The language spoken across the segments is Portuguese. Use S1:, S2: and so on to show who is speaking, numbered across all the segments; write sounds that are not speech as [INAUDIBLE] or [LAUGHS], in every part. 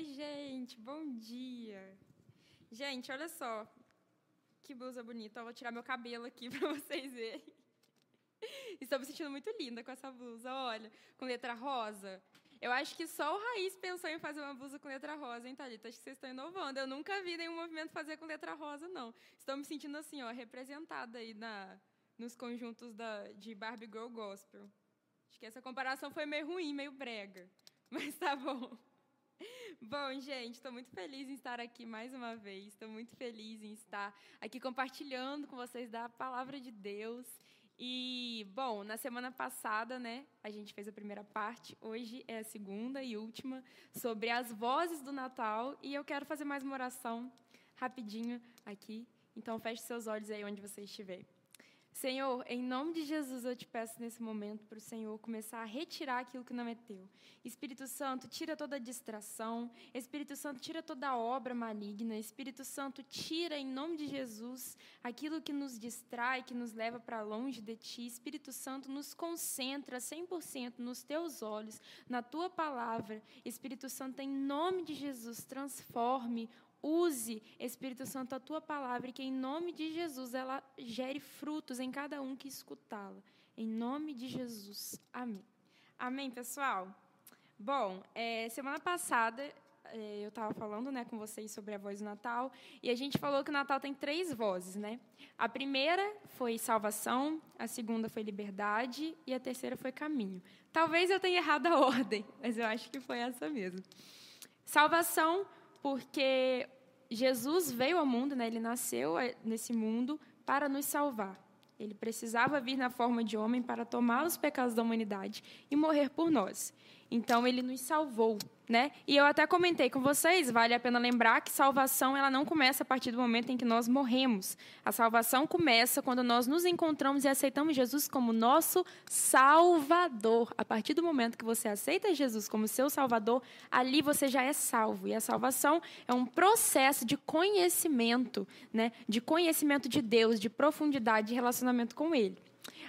S1: Oi, gente, bom dia. Gente, olha só. Que blusa bonita. Eu vou tirar meu cabelo aqui [LAUGHS] para vocês verem. Estou me sentindo muito linda com essa blusa, olha, com letra rosa. Eu acho que só o Raiz pensou em fazer uma blusa com letra rosa, hein, Thalita? Acho que vocês estão inovando. Eu nunca vi nenhum movimento fazer com letra rosa, não. Estou me sentindo assim, ó, representada aí na, nos conjuntos da, de Barbie Girl Gospel. Acho que essa comparação foi meio ruim, meio brega. [LAUGHS] Mas tá bom. [LAUGHS] Bom, gente, estou muito feliz em estar aqui mais uma vez. Estou muito feliz em estar aqui compartilhando com vocês da palavra de Deus. E, bom, na semana passada, né, a gente fez a primeira parte. Hoje é a segunda e última sobre as vozes do Natal. E eu quero fazer mais uma oração rapidinho aqui. Então, feche seus olhos aí onde você estiver. Senhor, em nome de Jesus, eu te peço nesse momento para o Senhor começar a retirar aquilo que não é teu. Espírito Santo, tira toda distração. Espírito Santo, tira toda obra maligna. Espírito Santo, tira em nome de Jesus aquilo que nos distrai, que nos leva para longe de ti. Espírito Santo, nos concentra 100% nos teus olhos, na tua palavra. Espírito Santo, em nome de Jesus, transforme Use, Espírito Santo, a tua palavra e que, em nome de Jesus, ela gere frutos em cada um que escutá-la. Em nome de Jesus. Amém. Amém, pessoal? Bom, é, semana passada é, eu estava falando né, com vocês sobre a voz do Natal e a gente falou que o Natal tem três vozes. Né? A primeira foi salvação, a segunda foi liberdade e a terceira foi caminho. Talvez eu tenha errado a [LAUGHS] ordem, mas eu acho que foi essa mesmo. Salvação porque Jesus veio ao mundo, né? ele nasceu eh, nesse mundo para nos salvar. Ele precisava vir na forma de homem para tomar os pecados da humanidade e morrer por nós. Então ele nos salvou, né? E eu até comentei com vocês, vale a pena lembrar que salvação ela não começa a partir do momento em que nós morremos. A salvação começa quando nós nos encontramos e aceitamos Jesus como nosso Salvador. A partir do momento que você aceita Jesus como seu Salvador, ali você já é salvo. E a salvação é um processo de conhecimento, né? De conhecimento de Deus, de profundidade de relacionamento com Ele.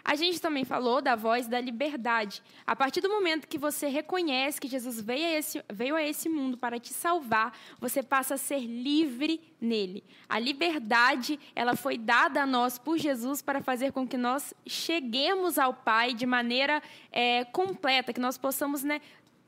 S1: A gente também falou da voz da liberdade. A partir do momento que você reconhece que Jesus veio a esse, veio a esse mundo para te salvar, você passa a ser livre nele. A liberdade, ela foi dada a nós por Jesus para fazer com que nós cheguemos ao Pai de maneira é, completa, que nós possamos né,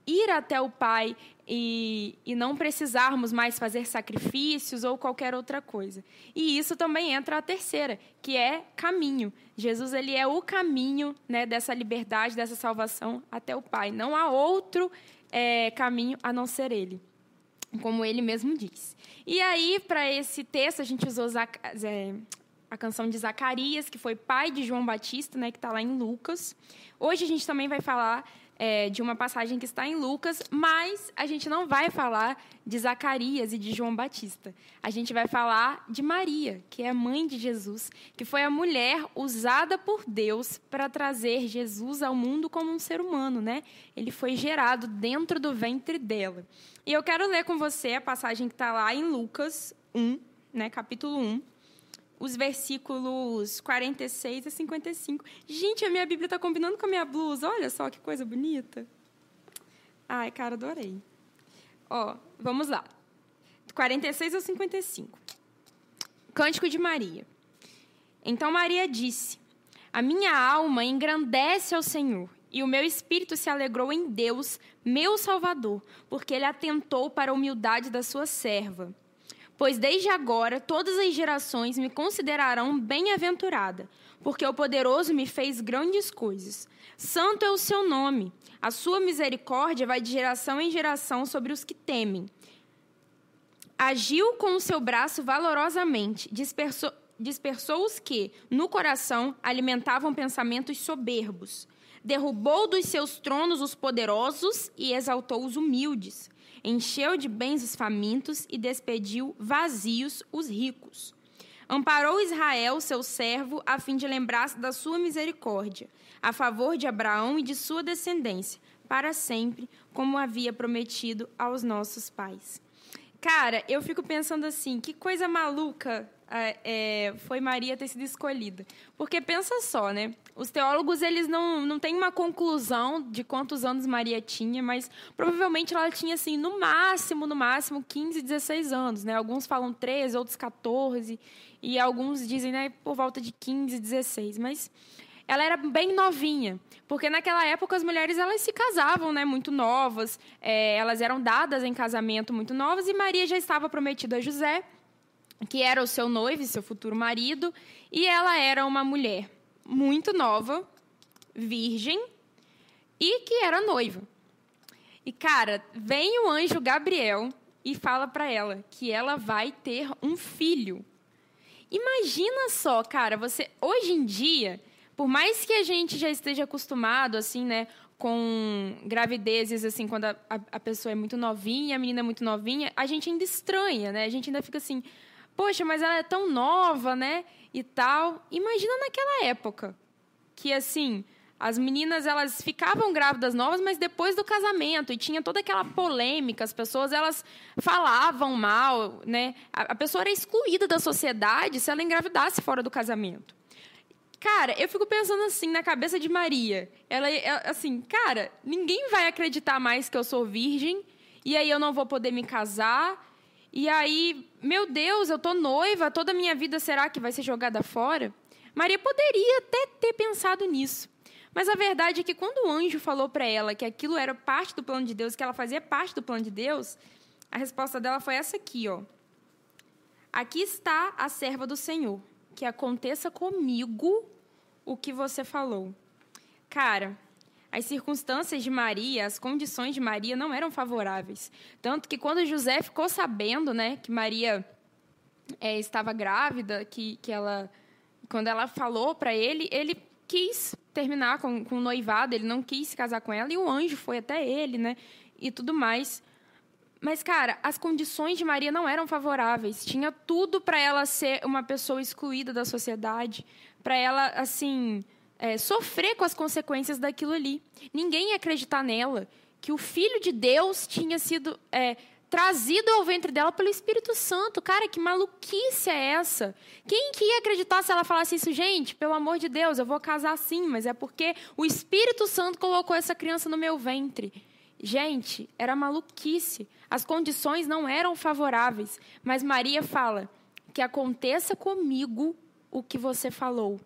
S1: ir até o Pai e, e não precisarmos mais fazer sacrifícios ou qualquer outra coisa. E isso também entra a terceira, que é caminho. Jesus ele é o caminho né, dessa liberdade, dessa salvação até o Pai. Não há outro é, caminho a não ser Ele, como Ele mesmo diz. E aí, para esse texto, a gente usou a canção de Zacarias, que foi pai de João Batista, né, que está lá em Lucas. Hoje a gente também vai falar é, de uma passagem que está em Lucas, mas a gente não vai falar de Zacarias e de João Batista. A gente vai falar de Maria, que é a mãe de Jesus, que foi a mulher usada por Deus para trazer Jesus ao mundo como um ser humano, né? Ele foi gerado dentro do ventre dela. E eu quero ler com você a passagem que está lá em Lucas 1, né, capítulo 1 os versículos 46 a 55. Gente, a minha Bíblia está combinando com a minha blusa. Olha só que coisa bonita. Ai, cara, adorei. Ó, vamos lá. 46 a 55. Cântico de Maria. Então Maria disse: A minha alma engrandece ao Senhor, e o meu espírito se alegrou em Deus, meu Salvador, porque ele atentou para a humildade da sua serva. Pois desde agora todas as gerações me considerarão bem-aventurada, porque o poderoso me fez grandes coisas. Santo é o seu nome. A sua misericórdia vai de geração em geração sobre os que temem. Agiu com o seu braço valorosamente, dispersou, dispersou os que, no coração, alimentavam pensamentos soberbos. Derrubou dos seus tronos os poderosos e exaltou os humildes encheu de bens os famintos e despediu vazios os ricos. Amparou Israel, seu servo, a fim de lembrar-se da sua misericórdia, a favor de Abraão e de sua descendência, para sempre, como havia prometido aos nossos pais. Cara, eu fico pensando assim, que coisa maluca é, foi Maria ter sido escolhida. Porque pensa só, né? Os teólogos eles não, não têm uma conclusão de quantos anos Maria tinha, mas provavelmente ela tinha assim, no máximo, no máximo 15, 16 anos, né? Alguns falam 13, outros 14, e alguns dizem, né, por volta de 15, 16, mas ela era bem novinha, porque naquela época as mulheres elas se casavam, né, muito novas, é, elas eram dadas em casamento muito novas e Maria já estava prometida a José, que era o seu noivo, seu futuro marido, e ela era uma mulher muito nova, virgem e que era noiva. E cara, vem o anjo Gabriel e fala para ela que ela vai ter um filho. Imagina só, cara, você hoje em dia por mais que a gente já esteja acostumado, assim, né, com gravidezes, assim, quando a, a, pessoa é muito novinha, a menina é muito novinha, a gente ainda estranha, né? A gente ainda fica assim, poxa, mas ela é tão nova, né? E tal. Imagina naquela época, que assim, as meninas elas ficavam grávidas novas, mas depois do casamento e tinha toda aquela polêmica, as pessoas elas falavam mal, né? A, pessoa era excluída da sociedade se ela engravidasse fora do casamento. Cara, eu fico pensando assim na cabeça de Maria. Ela, assim, cara, ninguém vai acreditar mais que eu sou virgem, e aí eu não vou poder me casar. E aí, meu Deus, eu tô noiva, toda a minha vida será que vai ser jogada fora? Maria poderia até ter pensado nisso. Mas a verdade é que quando o anjo falou para ela que aquilo era parte do plano de Deus, que ela fazia parte do plano de Deus, a resposta dela foi essa aqui, ó. Aqui está a serva do Senhor. Que aconteça comigo o que você falou. Cara, as circunstâncias de Maria, as condições de Maria não eram favoráveis. Tanto que quando José ficou sabendo né, que Maria é, estava grávida, que, que ela, quando ela falou para ele, ele quis terminar com, com o noivado, ele não quis se casar com ela, e o anjo foi até ele, né? E tudo mais. Mas, cara, as condições de Maria não eram favoráveis. Tinha tudo para ela ser uma pessoa excluída da sociedade, para ela, assim, é, sofrer com as consequências daquilo ali. Ninguém ia acreditar nela que o Filho de Deus tinha sido é, trazido ao ventre dela pelo Espírito Santo. Cara, que maluquice é essa? Quem que ia acreditar se ela falasse isso? Gente, pelo amor de Deus, eu vou casar sim, mas é porque o Espírito Santo colocou essa criança no meu ventre. Gente, era maluquice. As condições não eram favoráveis. Mas Maria fala: que aconteça comigo o que você falou.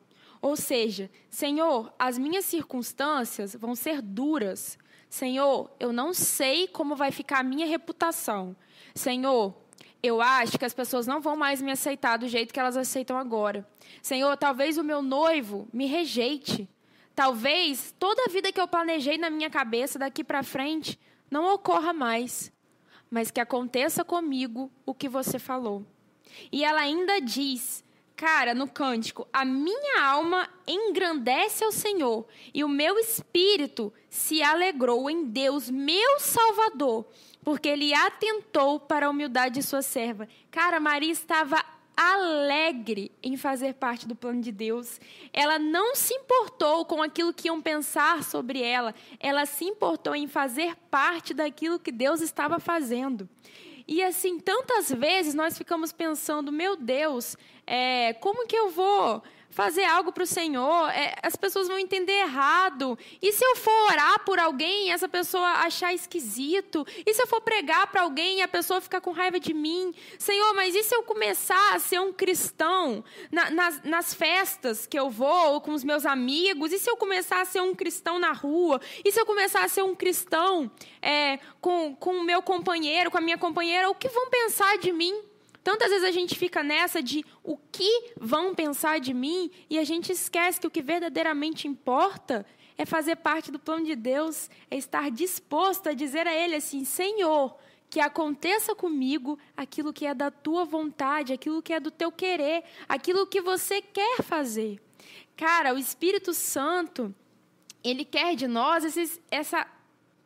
S1: Ou seja, Senhor, as minhas circunstâncias vão ser duras. Senhor, eu não sei como vai ficar a minha reputação. Senhor, eu acho que as pessoas não vão mais me aceitar do jeito que elas aceitam agora. Senhor, talvez o meu noivo me rejeite. Talvez toda a vida que eu planejei na minha cabeça daqui para frente não ocorra mais, mas que aconteça comigo o que você falou. E ela ainda diz, cara, no cântico: A minha alma engrandece ao Senhor, e o meu espírito se alegrou em Deus, meu Salvador, porque ele atentou para a humildade de sua serva. Cara, Maria estava alegre em fazer parte do plano de Deus. Ela não se importou com aquilo que iam pensar sobre ela, ela se importou em fazer parte daquilo que Deus estava fazendo. E assim, tantas vezes nós ficamos pensando, meu Deus, é, como que eu vou fazer algo para o Senhor, é, as pessoas vão entender errado. E se eu for orar por alguém essa pessoa achar esquisito? E se eu for pregar para alguém e a pessoa ficar com raiva de mim? Senhor, mas e se eu começar a ser um cristão na, nas, nas festas que eu vou, ou com os meus amigos? E se eu começar a ser um cristão na rua? E se eu começar a ser um cristão é, com o meu companheiro, com a minha companheira? O que vão pensar de mim? Tantas vezes a gente fica nessa de o que vão pensar de mim e a gente esquece que o que verdadeiramente importa é fazer parte do plano de Deus, é estar disposto a dizer a Ele assim: Senhor, que aconteça comigo aquilo que é da tua vontade, aquilo que é do teu querer, aquilo que você quer fazer. Cara, o Espírito Santo, ele quer de nós essa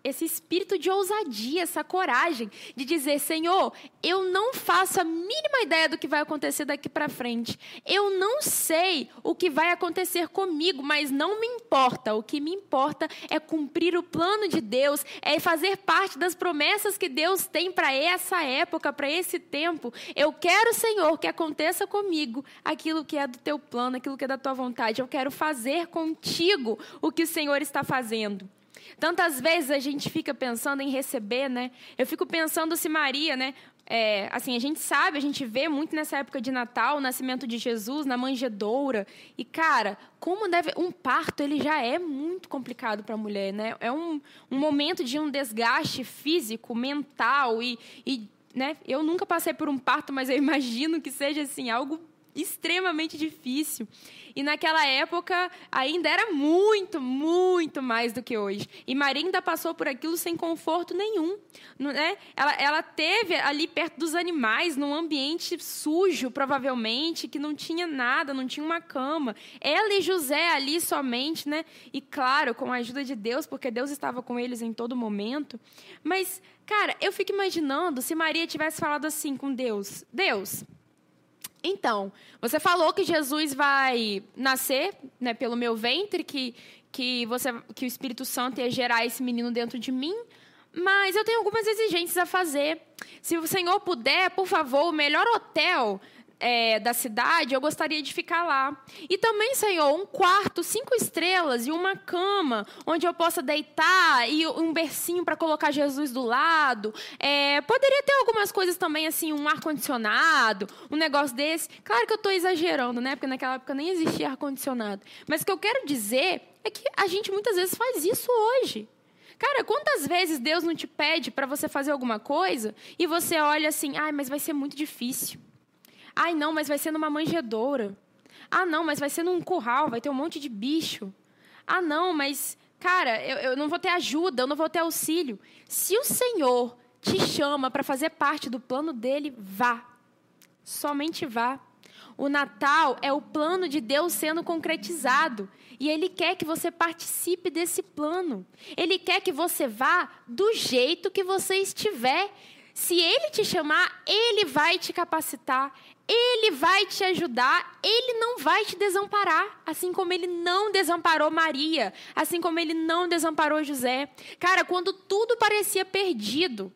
S1: esse espírito de ousadia, essa coragem de dizer: Senhor, eu não faço a mínima ideia do que vai acontecer daqui para frente. Eu não sei o que vai acontecer comigo, mas não me importa. O que me importa é cumprir o plano de Deus, é fazer parte das promessas que Deus tem para essa época, para esse tempo. Eu quero, Senhor, que aconteça comigo aquilo que é do teu plano, aquilo que é da tua vontade. Eu quero fazer contigo o que o Senhor está fazendo. Tantas vezes a gente fica pensando em receber, né? Eu fico pensando se Maria, né? É, assim, a gente sabe, a gente vê muito nessa época de Natal, o nascimento de Jesus na manjedoura. E, cara, como deve. Um parto, ele já é muito complicado para a mulher, né? É um, um momento de um desgaste físico, mental e, e. né? Eu nunca passei por um parto, mas eu imagino que seja assim, algo extremamente difícil. E naquela época ainda era muito, muito mais do que hoje. E Maria ainda passou por aquilo sem conforto nenhum. Né? Ela, ela teve ali perto dos animais, num ambiente sujo, provavelmente, que não tinha nada, não tinha uma cama. Ela e José ali somente, né? E claro, com a ajuda de Deus, porque Deus estava com eles em todo momento. Mas, cara, eu fico imaginando se Maria tivesse falado assim com Deus: Deus. Então, você falou que Jesus vai nascer né, pelo meu ventre, que, que, você, que o Espírito Santo ia gerar esse menino dentro de mim, mas eu tenho algumas exigências a fazer. Se o Senhor puder, por favor, o melhor hotel é, da cidade, eu gostaria de ficar lá. E também, Senhor, um quarto, cinco estrelas e uma cama onde eu possa deitar e um bercinho para colocar Jesus do lado. É, poderia ter algumas coisas também, assim, um ar-condicionado, um negócio desse. Claro que eu estou exagerando, né? Porque naquela época nem existia ar-condicionado. Mas o que eu quero dizer é que a gente muitas vezes faz isso hoje. Cara, quantas vezes Deus não te pede para você fazer alguma coisa e você olha assim, ai, mas vai ser muito difícil. Ai, não, mas vai ser numa manjedoura. Ah, não, mas vai ser num curral, vai ter um monte de bicho. Ah, não, mas, cara, eu, eu não vou ter ajuda, eu não vou ter auxílio. Se o Senhor te chama para fazer parte do plano dele, vá. Somente vá. O Natal é o plano de Deus sendo concretizado. E Ele quer que você participe desse plano. Ele quer que você vá do jeito que você estiver. Se Ele te chamar, Ele vai te capacitar, ele vai te ajudar, ele não vai te desamparar, assim como ele não desamparou Maria, assim como ele não desamparou José. Cara, quando tudo parecia perdido,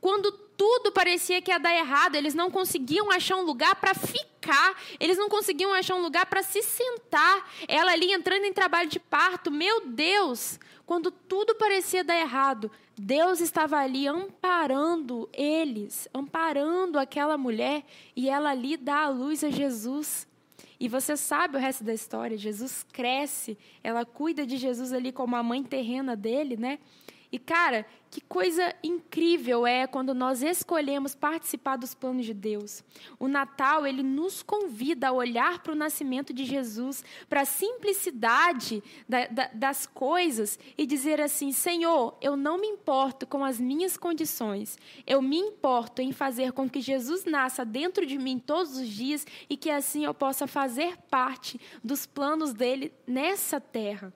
S1: quando tudo parecia que ia dar errado, eles não conseguiam achar um lugar para ficar, eles não conseguiam achar um lugar para se sentar. Ela ali entrando em trabalho de parto, meu Deus, quando tudo parecia dar errado, Deus estava ali amparando eles, amparando aquela mulher, e ela ali dá a luz a Jesus. E você sabe o resto da história. Jesus cresce, ela cuida de Jesus ali como a mãe terrena dele, né? E, cara, que coisa incrível é quando nós escolhemos participar dos planos de Deus. O Natal, ele nos convida a olhar para o nascimento de Jesus, para a simplicidade da, da, das coisas e dizer assim: Senhor, eu não me importo com as minhas condições, eu me importo em fazer com que Jesus nasça dentro de mim todos os dias e que assim eu possa fazer parte dos planos dele nessa terra.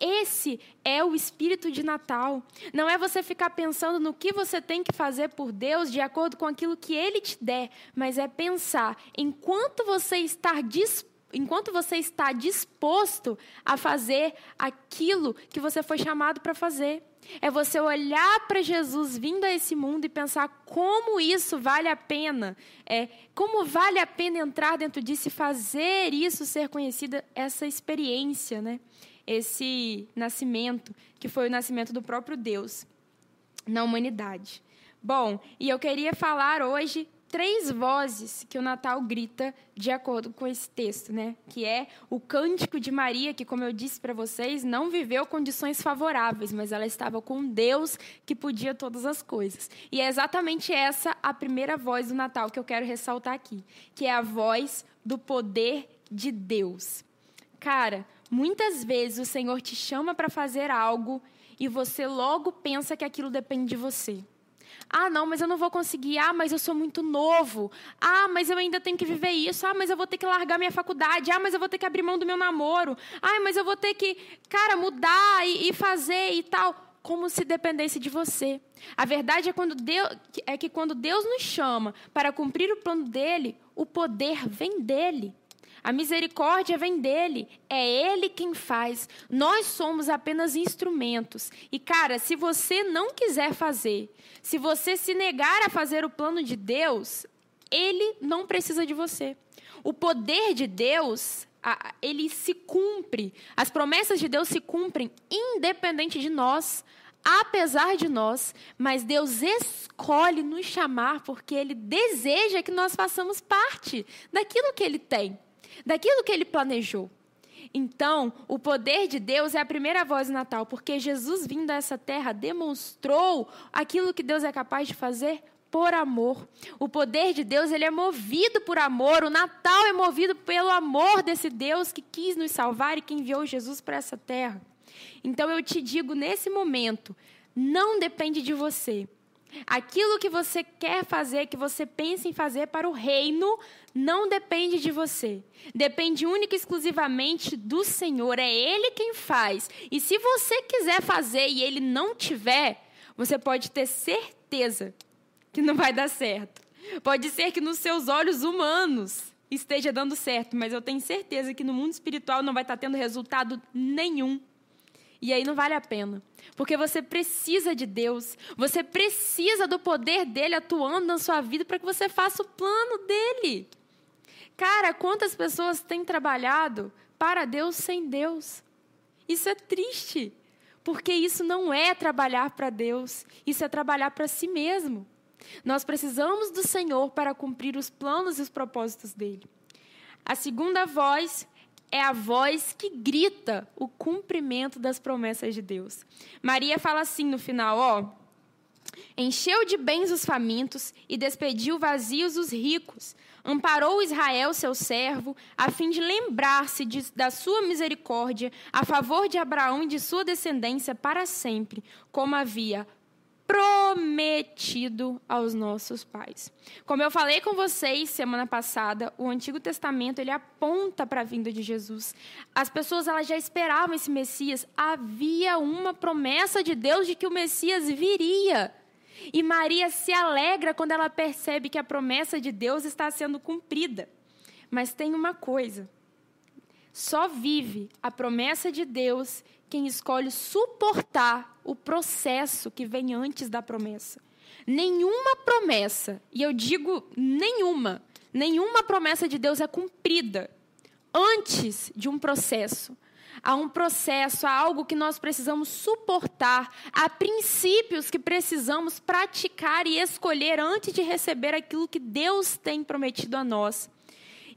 S1: Esse é o espírito de Natal. Não é você ficar pensando no que você tem que fazer por Deus de acordo com aquilo que Ele te der, mas é pensar enquanto você está disposto enquanto você está disposto a fazer aquilo que você foi chamado para fazer. É você olhar para Jesus vindo a esse mundo e pensar como isso vale a pena. É, como vale a pena entrar dentro disso e fazer isso ser conhecida, essa experiência, né? Esse nascimento, que foi o nascimento do próprio Deus na humanidade. Bom, e eu queria falar hoje três vozes que o Natal grita de acordo com esse texto, né? Que é o cântico de Maria, que como eu disse para vocês, não viveu condições favoráveis, mas ela estava com Deus que podia todas as coisas. E é exatamente essa a primeira voz do Natal que eu quero ressaltar aqui, que é a voz do poder de Deus. Cara, Muitas vezes o Senhor te chama para fazer algo e você logo pensa que aquilo depende de você. Ah, não, mas eu não vou conseguir. Ah, mas eu sou muito novo. Ah, mas eu ainda tenho que viver isso. Ah, mas eu vou ter que largar minha faculdade. Ah, mas eu vou ter que abrir mão do meu namoro. Ah, mas eu vou ter que, cara, mudar e, e fazer e tal. como se dependesse de você. A verdade é, quando Deus, é que quando Deus nos chama para cumprir o plano dele, o poder vem dele. A misericórdia vem dele, é ele quem faz. Nós somos apenas instrumentos. E cara, se você não quiser fazer, se você se negar a fazer o plano de Deus, ele não precisa de você. O poder de Deus, ele se cumpre. As promessas de Deus se cumprem independente de nós, apesar de nós, mas Deus escolhe nos chamar porque ele deseja que nós façamos parte daquilo que ele tem daquilo que ele planejou. Então, o poder de Deus é a primeira voz do Natal, porque Jesus vindo a essa terra demonstrou aquilo que Deus é capaz de fazer por amor. O poder de Deus, ele é movido por amor. O Natal é movido pelo amor desse Deus que quis nos salvar e que enviou Jesus para essa terra. Então eu te digo nesse momento, não depende de você. Aquilo que você quer fazer, que você pensa em fazer para o reino, não depende de você. Depende única e exclusivamente do Senhor. É Ele quem faz. E se você quiser fazer e Ele não tiver, você pode ter certeza que não vai dar certo. Pode ser que nos seus olhos humanos esteja dando certo, mas eu tenho certeza que no mundo espiritual não vai estar tendo resultado nenhum. E aí não vale a pena. Porque você precisa de Deus, você precisa do poder dele atuando na sua vida para que você faça o plano dele. Cara, quantas pessoas têm trabalhado para Deus sem Deus? Isso é triste, porque isso não é trabalhar para Deus, isso é trabalhar para si mesmo. Nós precisamos do Senhor para cumprir os planos e os propósitos dele. A segunda voz é a voz que grita o cumprimento das promessas de Deus. Maria fala assim no final, ó: Encheu de bens os famintos e despediu vazios os ricos. Amparou Israel, seu servo, a fim de lembrar-se da sua misericórdia a favor de Abraão e de sua descendência para sempre, como havia prometido aos nossos pais. Como eu falei com vocês semana passada, o Antigo Testamento ele aponta para a vinda de Jesus. As pessoas elas já esperavam esse Messias. Havia uma promessa de Deus de que o Messias viria. E Maria se alegra quando ela percebe que a promessa de Deus está sendo cumprida. Mas tem uma coisa: só vive a promessa de Deus quem escolhe suportar o processo que vem antes da promessa. Nenhuma promessa, e eu digo nenhuma, nenhuma promessa de Deus é cumprida antes de um processo. Há um processo, há algo que nós precisamos suportar, há princípios que precisamos praticar e escolher antes de receber aquilo que Deus tem prometido a nós.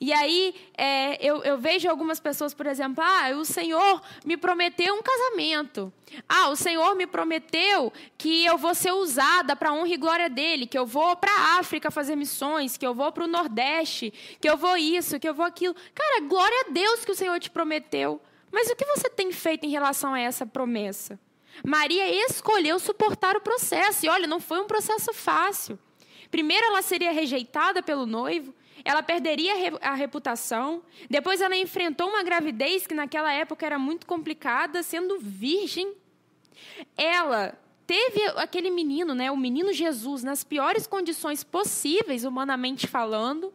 S1: E aí é, eu, eu, vejo algumas pessoas, por exemplo, ah, o Senhor me prometeu um casamento. Ah, o Senhor me prometeu que eu vou ser usada para a honra e glória dele, que eu vou para a África fazer missões, que eu vou para o Nordeste, que eu vou isso, que eu vou aquilo. Cara, glória a Deus que o Senhor te prometeu. Mas o que você tem feito em relação a essa promessa? Maria escolheu suportar o processo. E olha, não foi um processo fácil. Primeiro, ela seria rejeitada pelo noivo ela perderia a reputação. Depois ela enfrentou uma gravidez que naquela época era muito complicada, sendo virgem. Ela teve aquele menino, né, o menino Jesus, nas piores condições possíveis, humanamente falando.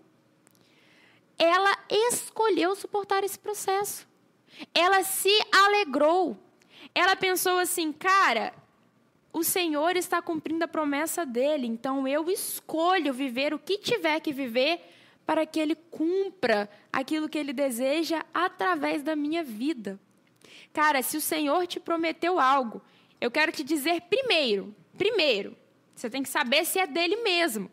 S1: Ela escolheu suportar esse processo. Ela se alegrou. Ela pensou assim, cara, o Senhor está cumprindo a promessa dele, então eu escolho viver o que tiver que viver para que Ele cumpra aquilo que Ele deseja através da minha vida. Cara, se o Senhor te prometeu algo, eu quero te dizer primeiro, primeiro, você tem que saber se é dele mesmo.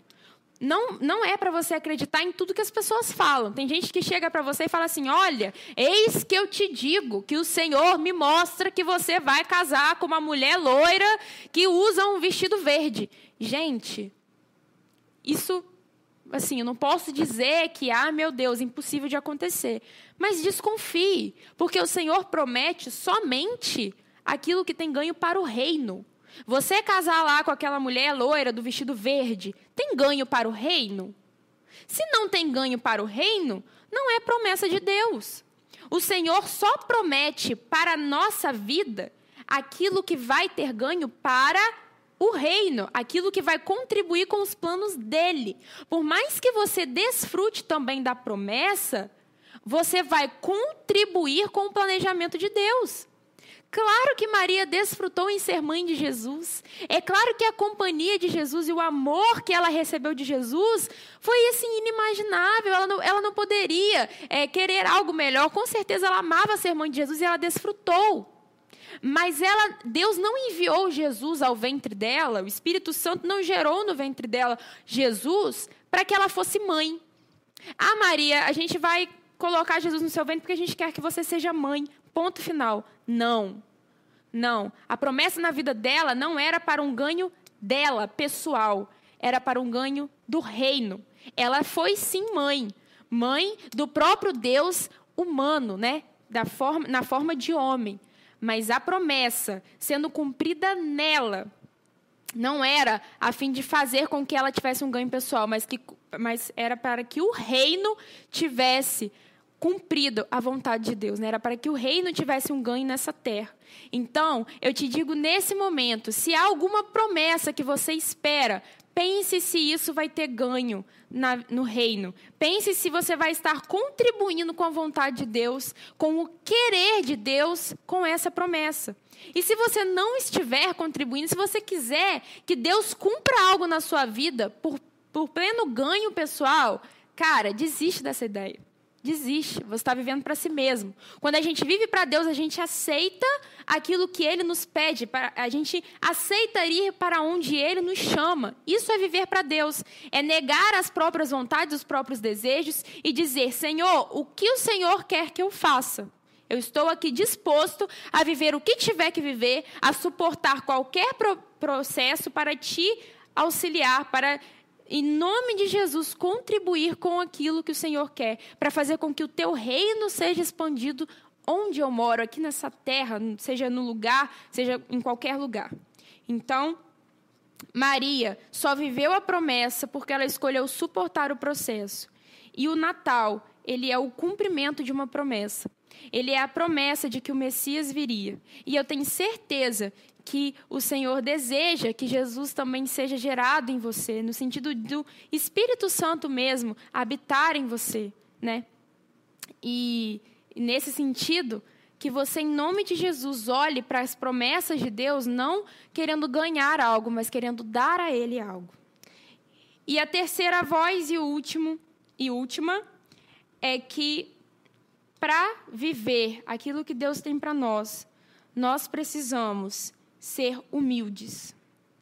S1: Não, não é para você acreditar em tudo que as pessoas falam. Tem gente que chega para você e fala assim: Olha, eis que eu te digo que o Senhor me mostra que você vai casar com uma mulher loira que usa um vestido verde. Gente, isso assim, eu não posso dizer que, ah, meu Deus, impossível de acontecer. Mas desconfie, porque o Senhor promete somente aquilo que tem ganho para o reino. Você casar lá com aquela mulher loira do vestido verde, tem ganho para o reino? Se não tem ganho para o reino, não é promessa de Deus. O Senhor só promete para a nossa vida aquilo que vai ter ganho para o reino, aquilo que vai contribuir com os planos dele. Por mais que você desfrute também da promessa, você vai contribuir com o planejamento de Deus. Claro que Maria desfrutou em ser mãe de Jesus. É claro que a companhia de Jesus e o amor que ela recebeu de Jesus foi assim inimaginável. Ela não, ela não poderia é, querer algo melhor. Com certeza ela amava ser mãe de Jesus e ela desfrutou. Mas ela, Deus não enviou Jesus ao ventre dela. O Espírito Santo não gerou no ventre dela Jesus para que ela fosse mãe. Ah, Maria, a gente vai colocar Jesus no seu ventre porque a gente quer que você seja mãe. Ponto final. Não. Não. A promessa na vida dela não era para um ganho dela, pessoal. Era para um ganho do reino. Ela foi sim mãe. Mãe do próprio Deus humano, né? Da forma, na forma de homem. Mas a promessa sendo cumprida nela não era a fim de fazer com que ela tivesse um ganho pessoal, mas, que, mas era para que o reino tivesse cumprido a vontade de Deus, né? era para que o reino tivesse um ganho nessa terra. Então, eu te digo nesse momento: se há alguma promessa que você espera, pense se isso vai ter ganho na, no reino. Pense se você vai estar contribuindo com a vontade de Deus, com o querer de Deus com essa promessa. E se você não estiver contribuindo, se você quiser que Deus cumpra algo na sua vida por, por pleno ganho pessoal, cara, desiste dessa ideia desiste. Você está vivendo para si mesmo. Quando a gente vive para Deus, a gente aceita aquilo que Ele nos pede. A gente aceita ir para onde Ele nos chama. Isso é viver para Deus. É negar as próprias vontades, os próprios desejos e dizer: Senhor, o que o Senhor quer que eu faça? Eu estou aqui disposto a viver o que tiver que viver, a suportar qualquer processo para te auxiliar, para em nome de Jesus, contribuir com aquilo que o Senhor quer, para fazer com que o teu reino seja expandido onde eu moro, aqui nessa terra, seja no lugar, seja em qualquer lugar. Então, Maria só viveu a promessa porque ela escolheu suportar o processo. E o Natal, ele é o cumprimento de uma promessa. Ele é a promessa de que o Messias viria. E eu tenho certeza que o Senhor deseja que Jesus também seja gerado em você, no sentido do Espírito Santo mesmo habitar em você, né? E nesse sentido, que você, em nome de Jesus, olhe para as promessas de Deus, não querendo ganhar algo, mas querendo dar a Ele algo. E a terceira voz e último e última é que para viver aquilo que Deus tem para nós, nós precisamos ser humildes.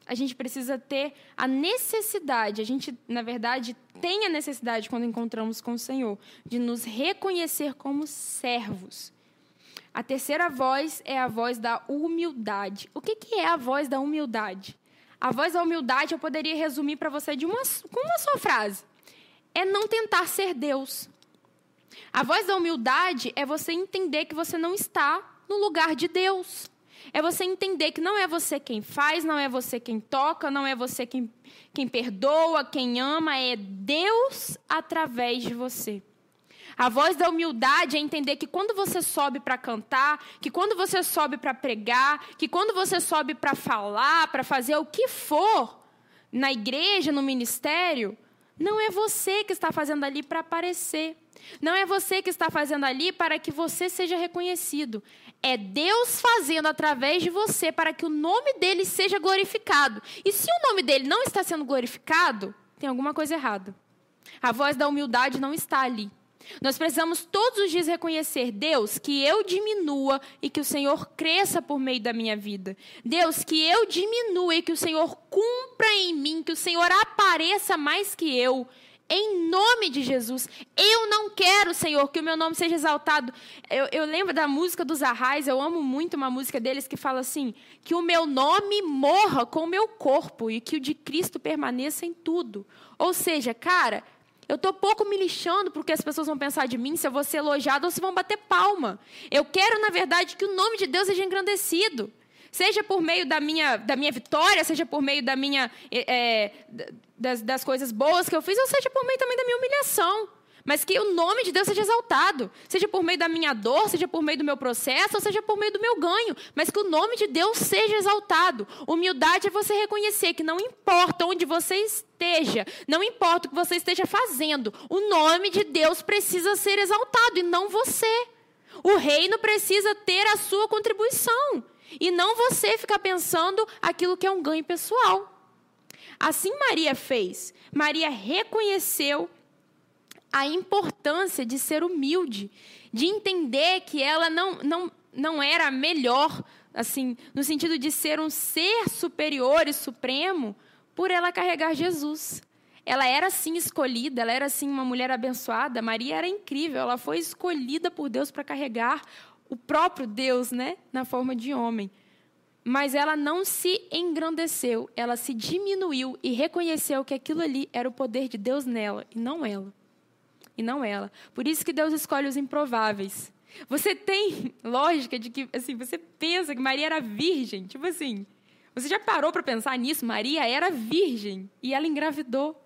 S1: A gente precisa ter a necessidade, a gente, na verdade, tem a necessidade, quando encontramos com o Senhor, de nos reconhecer como servos. A terceira voz é a voz da humildade. O que, que é a voz da humildade? A voz da humildade eu poderia resumir para você de uma, com uma só frase: é não tentar ser Deus. A voz da humildade é você entender que você não está no lugar de Deus. É você entender que não é você quem faz, não é você quem toca, não é você quem, quem perdoa, quem ama, é Deus através de você. A voz da humildade é entender que quando você sobe para cantar, que quando você sobe para pregar, que quando você sobe para falar, para fazer o que for na igreja, no ministério, não é você que está fazendo ali para aparecer. Não é você que está fazendo ali para que você seja reconhecido. É Deus fazendo através de você para que o nome dele seja glorificado. E se o nome dele não está sendo glorificado, tem alguma coisa errada. A voz da humildade não está ali. Nós precisamos todos os dias reconhecer, Deus, que eu diminua e que o Senhor cresça por meio da minha vida. Deus, que eu diminua e que o Senhor cumpra em mim, que o Senhor apareça mais que eu em nome de Jesus. Eu não quero, Senhor, que o meu nome seja exaltado. Eu, eu lembro da música dos Arrais, eu amo muito uma música deles que fala assim: que o meu nome morra com o meu corpo e que o de Cristo permaneça em tudo. Ou seja, cara, eu estou pouco me lixando porque as pessoas vão pensar de mim, se eu vou ser elogiado ou se vão bater palma. Eu quero, na verdade, que o nome de Deus seja engrandecido seja por meio da minha, da minha vitória, seja por meio da minha, é, das, das coisas boas que eu fiz, ou seja por meio também da minha humilhação. Mas que o nome de Deus seja exaltado, seja por meio da minha dor, seja por meio do meu processo, ou seja por meio do meu ganho, mas que o nome de Deus seja exaltado. Humildade é você reconhecer que não importa onde você esteja, não importa o que você esteja fazendo, o nome de Deus precisa ser exaltado e não você. O reino precisa ter a sua contribuição e não você ficar pensando aquilo que é um ganho pessoal. Assim Maria fez. Maria reconheceu a importância de ser humilde, de entender que ela não, não, não era melhor, assim, no sentido de ser um ser superior e supremo, por ela carregar Jesus. Ela era sim escolhida, ela era sim uma mulher abençoada. Maria era incrível, ela foi escolhida por Deus para carregar o próprio Deus, né, na forma de homem. Mas ela não se engrandeceu, ela se diminuiu e reconheceu que aquilo ali era o poder de Deus nela e não ela e não ela. Por isso que Deus escolhe os improváveis. Você tem [LAUGHS] lógica de que, assim, você pensa que Maria era virgem, tipo assim, você já parou para pensar nisso? Maria era virgem e ela engravidou.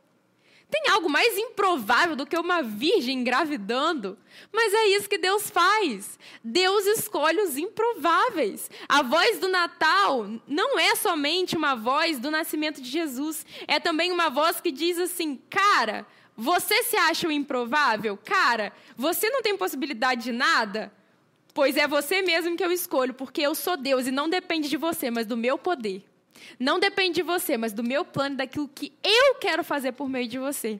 S1: Tem algo mais improvável do que uma virgem engravidando? Mas é isso que Deus faz. Deus escolhe os improváveis. A voz do Natal não é somente uma voz do nascimento de Jesus, é também uma voz que diz assim: cara, você se acha o improvável? Cara, você não tem possibilidade de nada? Pois é você mesmo que eu escolho, porque eu sou Deus e não depende de você, mas do meu poder. Não depende de você, mas do meu plano, daquilo que eu quero fazer por meio de você.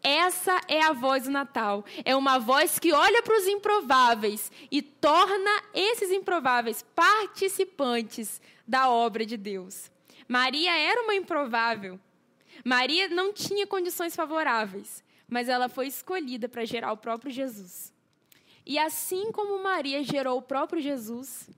S1: Essa é a voz do Natal. É uma voz que olha para os improváveis e torna esses improváveis participantes da obra de Deus. Maria era uma improvável, Maria não tinha condições favoráveis, mas ela foi escolhida para gerar o próprio Jesus. E assim como Maria gerou o próprio Jesus,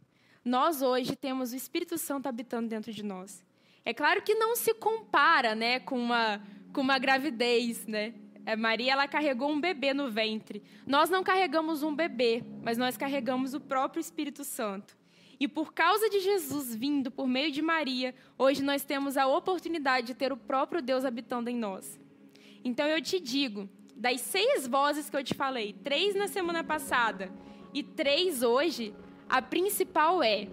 S1: nós hoje temos o Espírito Santo habitando dentro de nós. É claro que não se compara, né, com uma com uma gravidez, né? É, Maria ela carregou um bebê no ventre. Nós não carregamos um bebê, mas nós carregamos o próprio Espírito Santo. E por causa de Jesus vindo por meio de Maria, hoje nós temos a oportunidade de ter o próprio Deus habitando em nós. Então eu te digo, das seis vozes que eu te falei, três na semana passada e três hoje, a principal é: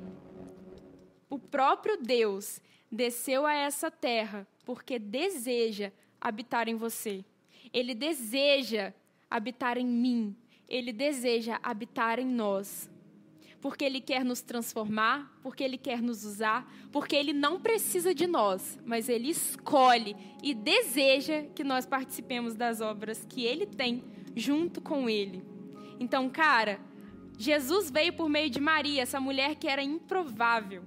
S1: o próprio Deus desceu a essa terra porque deseja habitar em você. Ele deseja habitar em mim. Ele deseja habitar em nós porque Ele quer nos transformar, porque Ele quer nos usar, porque Ele não precisa de nós, mas Ele escolhe e deseja que nós participemos das obras que Ele tem junto com Ele. Então, cara, Jesus veio por meio de Maria, essa mulher que era improvável.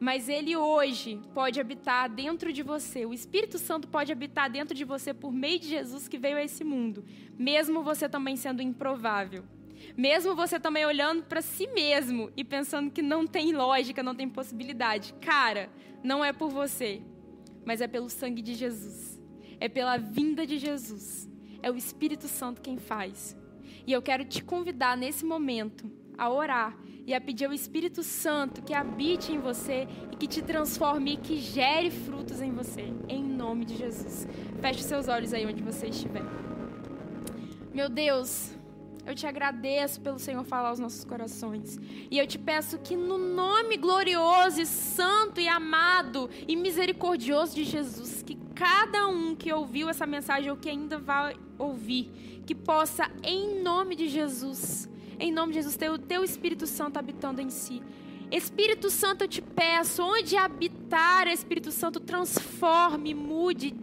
S1: Mas Ele hoje pode habitar dentro de você. O Espírito Santo pode habitar dentro de você por meio de Jesus que veio a esse mundo, mesmo você também sendo improvável. Mesmo você também olhando para si mesmo e pensando que não tem lógica, não tem possibilidade. Cara, não é por você, mas é pelo sangue de Jesus. É pela vinda de Jesus. É o Espírito Santo quem faz. E eu quero te convidar nesse momento a orar e a pedir ao Espírito Santo que habite em você e que te transforme e que gere frutos em você, em nome de Jesus. Feche seus olhos aí onde você estiver. Meu Deus, eu te agradeço pelo Senhor falar aos nossos corações. E eu te peço que no nome glorioso e santo e amado e misericordioso de Jesus, que cada um que ouviu essa mensagem ou que ainda vai ouvir, que possa, em nome de Jesus, em nome de Jesus, ter o teu Espírito Santo habitando em si. Espírito Santo, eu te peço, onde habitar, Espírito Santo, transforme, mude,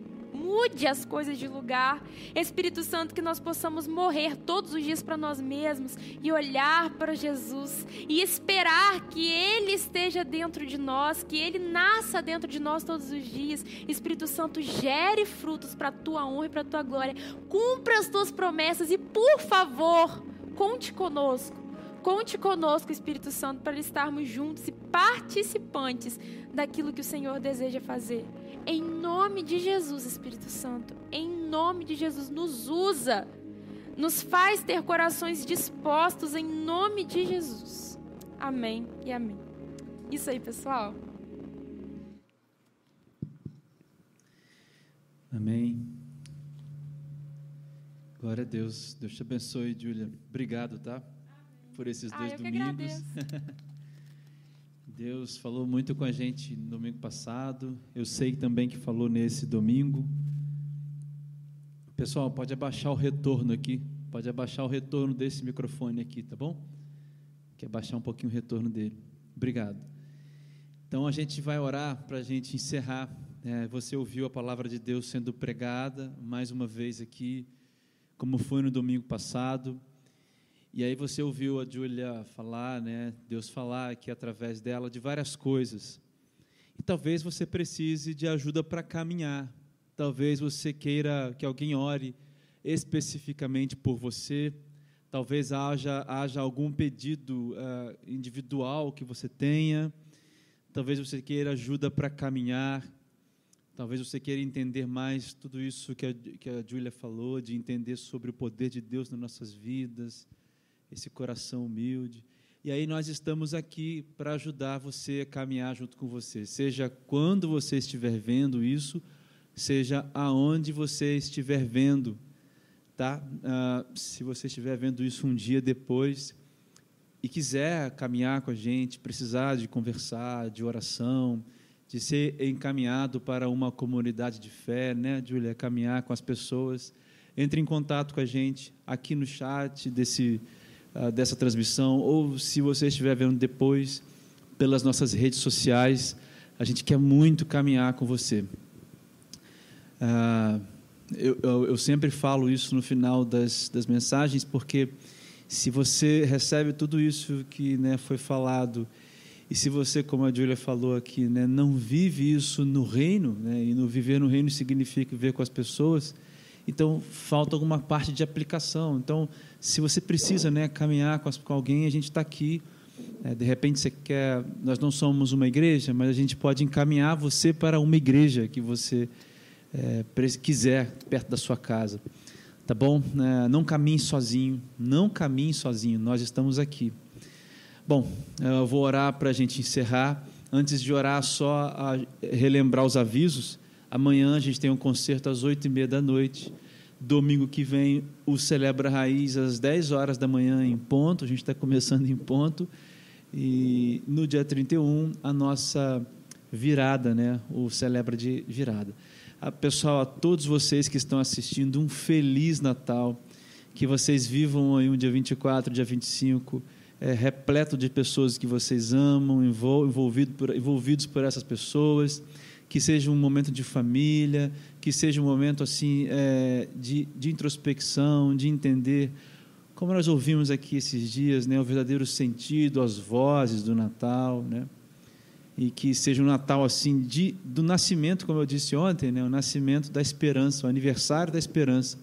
S1: mude as coisas de lugar. Espírito Santo, que nós possamos morrer todos os dias para nós mesmos e olhar para Jesus e esperar que Ele esteja dentro de nós, que Ele nasça dentro de nós todos os dias. Espírito Santo, gere frutos para a tua honra e para a tua glória. Cumpra as tuas promessas e, por favor, conte conosco. Conte conosco, Espírito Santo, para estarmos juntos e participantes daquilo que o Senhor deseja fazer. Em nome de Jesus, Espírito Santo, em nome de Jesus, nos usa, nos faz ter corações dispostos em nome de Jesus. Amém e amém. Isso aí, pessoal.
S2: Amém. Glória a Deus. Deus te abençoe, Júlia. Obrigado, tá? Por esses
S3: Ah,
S2: dois domingos. [LAUGHS] Deus falou muito com a gente no domingo passado. Eu sei também que falou nesse domingo. Pessoal, pode abaixar o retorno aqui. Pode abaixar o retorno desse microfone aqui, tá bom? Quer abaixar um pouquinho o retorno dele. Obrigado. Então a gente vai orar para a gente encerrar. É, você ouviu a palavra de Deus sendo pregada mais uma vez aqui, como foi no domingo passado. E aí você ouviu a Júlia falar, né? Deus falar aqui através dela de várias coisas. E talvez você precise de ajuda para caminhar. Talvez você queira que alguém ore especificamente por você. Talvez haja, haja algum pedido uh, individual que você tenha. Talvez você queira ajuda para caminhar. Talvez você queira entender mais tudo isso que a, que a Júlia falou, de entender sobre o poder de Deus nas nossas vidas, esse coração humilde. E aí nós estamos aqui para ajudar você a caminhar junto com você, seja quando você estiver vendo isso, seja aonde você estiver vendo, tá? Ah, se você estiver vendo isso um dia depois e quiser caminhar com a gente, precisar de conversar, de oração, de ser encaminhado para uma comunidade de fé, né, Júlia? Caminhar com as pessoas. Entre em contato com a gente aqui no chat desse, uh, dessa transmissão, ou se você estiver vendo depois pelas nossas redes sociais. A gente quer muito caminhar com você. Uh, eu, eu, eu, sempre falo isso no final das, das mensagens, porque se você recebe tudo isso que né, foi falado e se você, como a Júlia falou aqui, né, não vive isso no reino, né, e no viver no reino significa viver com as pessoas, então falta alguma parte de aplicação. Então, se você precisa né, caminhar com, com alguém, a gente está aqui. É, de repente você quer. Nós não somos uma igreja, mas a gente pode encaminhar você para uma igreja que você é, quiser, perto da sua casa. Tá bom? É, não caminhe sozinho, não caminhe sozinho, nós estamos aqui. Bom, eu vou orar para a gente encerrar. Antes de orar, só relembrar os avisos. Amanhã a gente tem um concerto às oito e meia da noite. Domingo que vem, o Celebra Raiz às 10 horas da manhã em ponto. A gente está começando em ponto. E no dia 31, a nossa virada, né? o Celebra de Virada. A, pessoal, a todos vocês que estão assistindo, um Feliz Natal. Que vocês vivam aí um dia 24, dia 25 é, repleto de pessoas que vocês amam, envolvido por, envolvidos por essas pessoas, que seja um momento de família, que seja um momento assim é, de, de introspecção, de entender, como nós ouvimos aqui esses dias, né, o verdadeiro sentido, as vozes do Natal, né, e que seja um Natal assim de, do nascimento, como eu disse ontem, né, o nascimento da esperança, o aniversário da esperança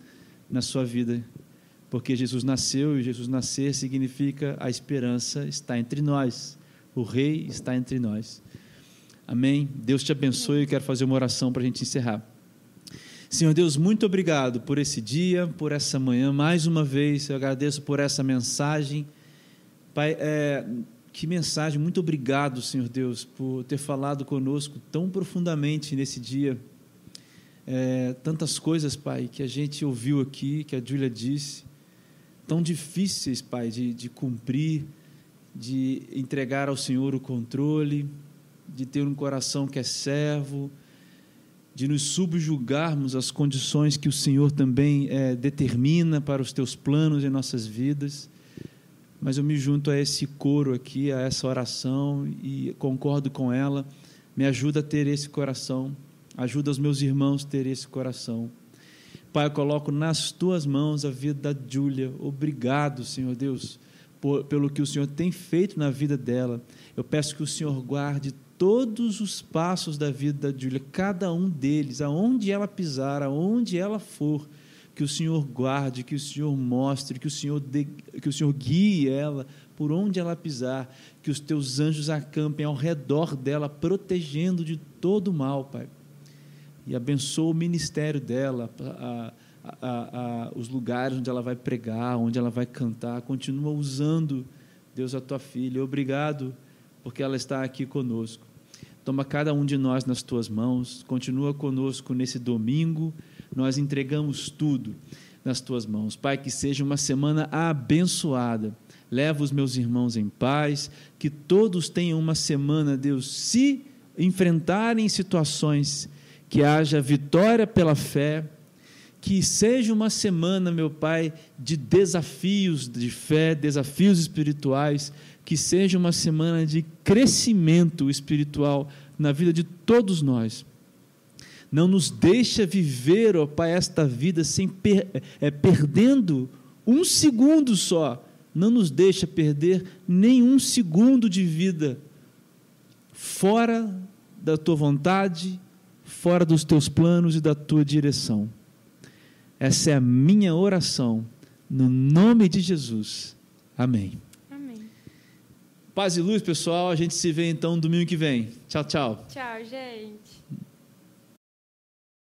S2: na sua vida porque Jesus nasceu e Jesus nascer significa a esperança está entre nós, o Rei está entre nós. Amém? Deus te abençoe. Eu quero fazer uma oração para a gente encerrar. Senhor Deus, muito obrigado por esse dia, por essa manhã. Mais uma vez, eu agradeço por essa mensagem. Pai, é, que mensagem. Muito obrigado, Senhor Deus, por ter falado conosco tão profundamente nesse dia. É, tantas coisas, Pai, que a gente ouviu aqui, que a Júlia disse tão difíceis, Pai, de, de cumprir, de entregar ao Senhor o controle, de ter um coração que é servo, de nos subjugarmos às condições que o Senhor também é, determina para os teus planos em nossas vidas. Mas eu me junto a esse coro aqui, a essa oração e concordo com ela. Me ajuda a ter esse coração, ajuda os meus irmãos a ter esse coração. Pai, eu coloco nas tuas mãos a vida da Júlia. Obrigado, Senhor Deus, por, pelo que o Senhor tem feito na vida dela. Eu peço que o Senhor guarde todos os passos da vida da Júlia, cada um deles, aonde ela pisar, aonde ela for, que o Senhor guarde, que o Senhor mostre, que o Senhor, de, que o Senhor guie ela por onde ela pisar, que os teus anjos acampem ao redor dela, protegendo de todo mal, Pai e abençoa o ministério dela, a, a, a, os lugares onde ela vai pregar, onde ela vai cantar. Continua usando, Deus, a tua filha. Obrigado, porque ela está aqui conosco. Toma cada um de nós nas tuas mãos, continua conosco nesse domingo. Nós entregamos tudo. nas tuas mãos. Pai, que seja uma semana abençoada. Leva os meus irmãos em paz, que todos tenham uma semana, Deus, se enfrentarem situações, que haja vitória pela fé, que seja uma semana, meu Pai, de desafios de fé, desafios espirituais, que seja uma semana de crescimento espiritual na vida de todos nós. Não nos deixa viver, ó Pai, esta vida sem per, é, perdendo um segundo só. Não nos deixa perder nenhum segundo de vida fora da tua vontade, fora dos teus planos e da tua direção. Essa é a minha oração, no nome de Jesus.
S1: Amém.
S2: Paz e luz, pessoal. A gente se vê então domingo que vem. Tchau, tchau.
S3: Tchau, gente.